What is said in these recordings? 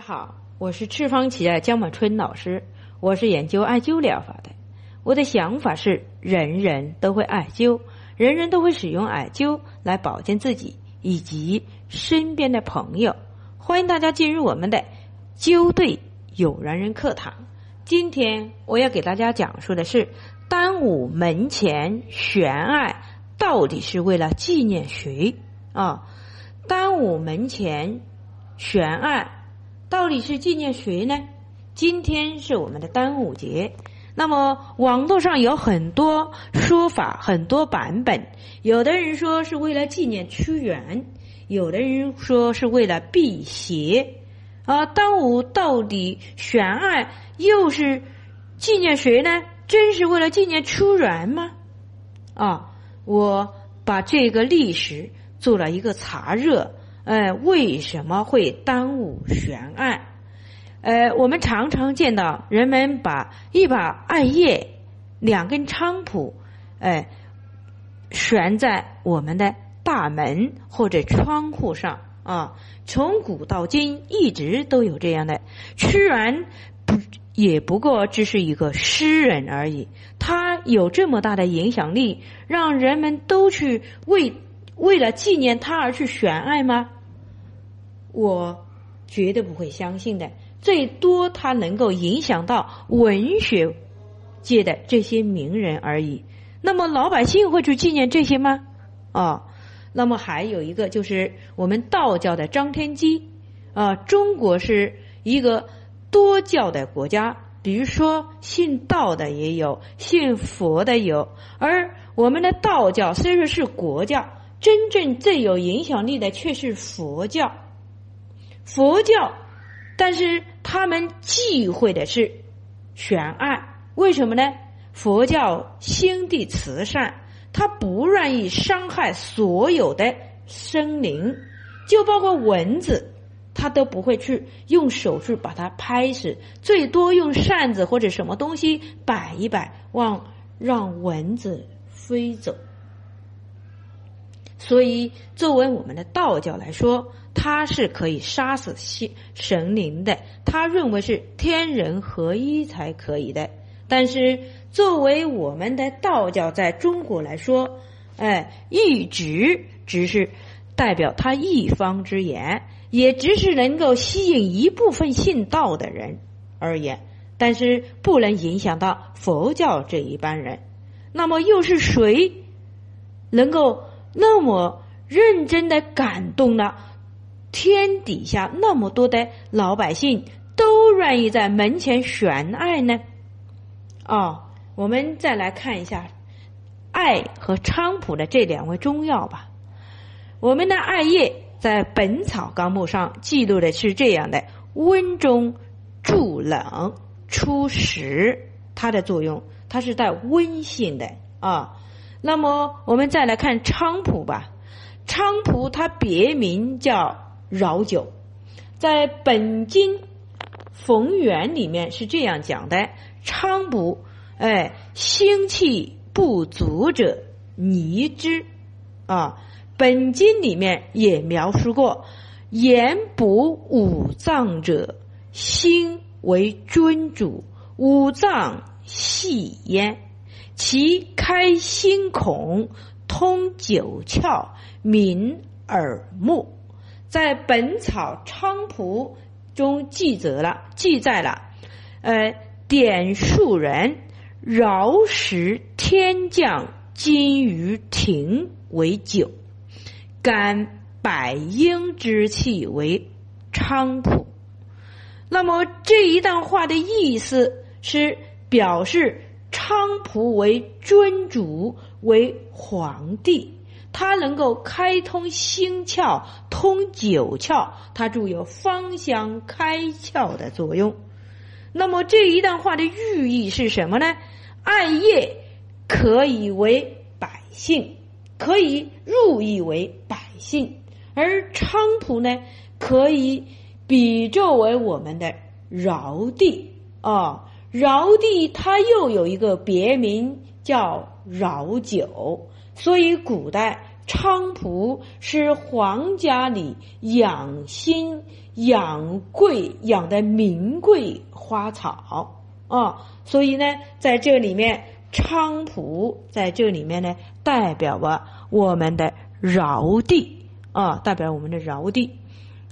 大家好，我是赤方奇艾江满春老师，我是研究艾灸疗法的。我的想法是，人人都会艾灸，人人都会使用艾灸来保健自己以及身边的朋友。欢迎大家进入我们的灸对有缘人课堂。今天我要给大家讲述的是，端午门前悬艾到底是为了纪念谁啊？端午门前悬艾。到底是纪念谁呢？今天是我们的端午节，那么网络上有很多说法，很多版本。有的人说是为了纪念屈原，有的人说是为了辟邪。啊，端午到底悬案又是纪念谁呢？真是为了纪念屈原吗？啊，我把这个历史做了一个查热。呃，为什么会耽误悬案？呃，我们常常见到人们把一把艾叶、两根菖蒲，哎，悬在我们的大门或者窗户上啊。从古到今，一直都有这样的。屈原不也不过只是一个诗人而已，他有这么大的影响力，让人们都去为为了纪念他而去悬案吗？我绝对不会相信的。最多他能够影响到文学界的这些名人而已。那么老百姓会去纪念这些吗？啊，那么还有一个就是我们道教的张天基啊。中国是一个多教的国家，比如说信道的也有，信佛的有。而我们的道教虽说是国教，真正最有影响力的却是佛教。佛教，但是他们忌讳的是悬案，为什么呢？佛教心地慈善，他不愿意伤害所有的生灵，就包括蚊子，他都不会去用手去把它拍死，最多用扇子或者什么东西摆一摆，让让蚊子飞走。所以，作为我们的道教来说，它是可以杀死神神灵的。他认为是天人合一才可以的。但是，作为我们的道教在中国来说，哎，一直只是代表他一方之言，也只是能够吸引一部分信道的人而言，但是不能影响到佛教这一般人。那么，又是谁能够？那么认真的感动了天底下那么多的老百姓，都愿意在门前悬爱呢？哦，我们再来看一下艾和菖蒲的这两味中药吧。我们的艾叶在《本草纲目》上记录的是这样的：温中助冷出实，它的作用，它是带温性的啊。那么我们再来看菖蒲吧，菖蒲它别名叫饶酒，在《本经逢源》里面是这样讲的：菖蒲，哎，心气不足者泥之。啊，《本经》里面也描述过，言补五脏者，心为尊主，五脏系焉。其开心孔，通九窍，明耳目。在《本草菖蒲》中记载了，记载了，呃，点数人饶食天降金鱼亭为酒，感百阴之气为菖蒲。那么这一段话的意思是表示。菖蒲为尊主，为皇帝，它能够开通心窍，通九窍，它具有芳香开窍的作用。那么这一段话的寓意是什么呢？艾叶可以为百姓，可以入邑为百姓，而菖蒲呢，可以比作为我们的尧帝啊。尧帝他又有一个别名叫尧酒，所以古代菖蒲是皇家里养心养贵养的名贵花草。啊，所以呢，在这里面菖蒲在这里面呢，代表了我们的尧帝啊，代表我们的尧帝，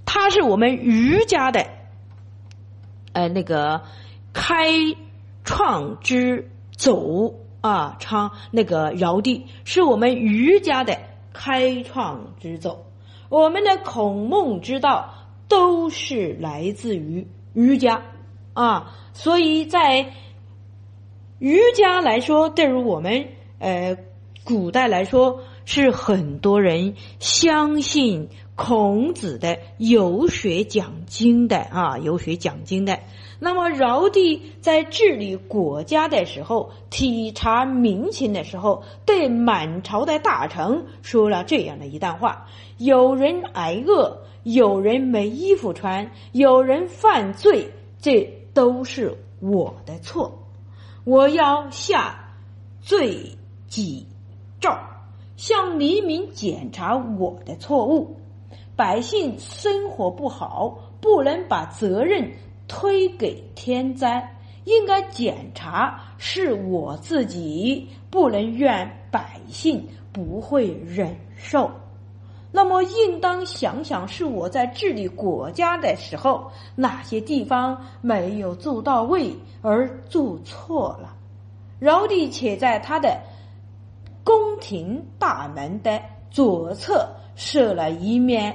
他是我们儒家的，呃，那个开创之祖啊，昌那个尧帝是我们儒家的开创之祖，我们的孔孟之道。都是来自于儒家啊，所以在儒家来说，对于我们呃古代来说，是很多人相信孔子的有学讲经的啊，有学讲经的。那么尧帝在治理国家的时候，体察民情的时候，对满朝的大臣说了这样的一段话：有人挨饿。有人没衣服穿，有人犯罪，这都是我的错。我要下罪己诏，向黎民检查我的错误。百姓生活不好，不能把责任推给天灾，应该检查是我自己，不能怨百姓不会忍受。那么，应当想想是我在治理国家的时候，哪些地方没有做到位而做错了。尧帝且在他的宫廷大门的左侧设了一面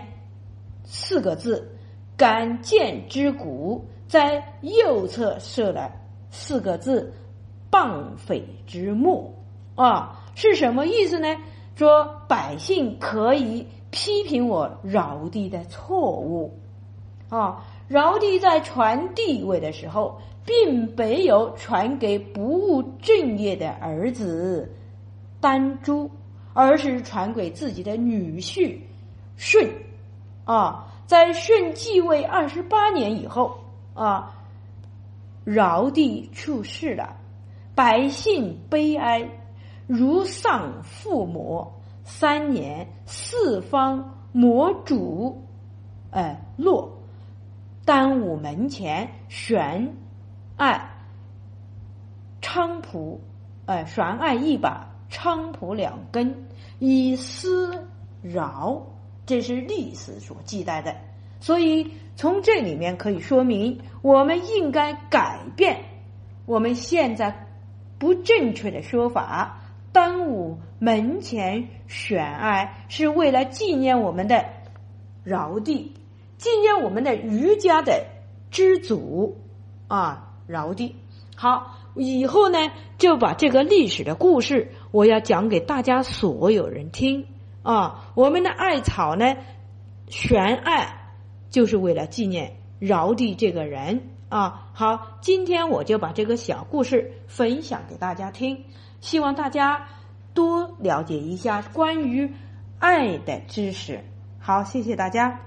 四个字“敢谏之鼓”，在右侧设了四个字“谤匪之木”。啊，是什么意思呢？说百姓可以。批评我尧帝的错误，啊，尧帝在传地位的时候，并没有传给不务正业的儿子丹朱，而是传给自己的女婿舜，啊，在舜继位二十八年以后，啊，尧帝去世了，百姓悲哀，如丧父母。三年，四方魔主，哎，落，丹武门前悬案菖蒲，哎，悬案一把菖蒲两根，以思饶，这是历史所记载的。所以从这里面可以说明，我们应该改变我们现在不正确的说法。端午门前悬艾是为了纪念我们的尧帝，纪念我们的儒家的之祖啊，尧帝。好，以后呢就把这个历史的故事，我要讲给大家所有人听啊。我们的艾草呢，悬艾就是为了纪念尧帝这个人啊。好，今天我就把这个小故事分享给大家听。希望大家多了解一下关于爱的知识。好，谢谢大家。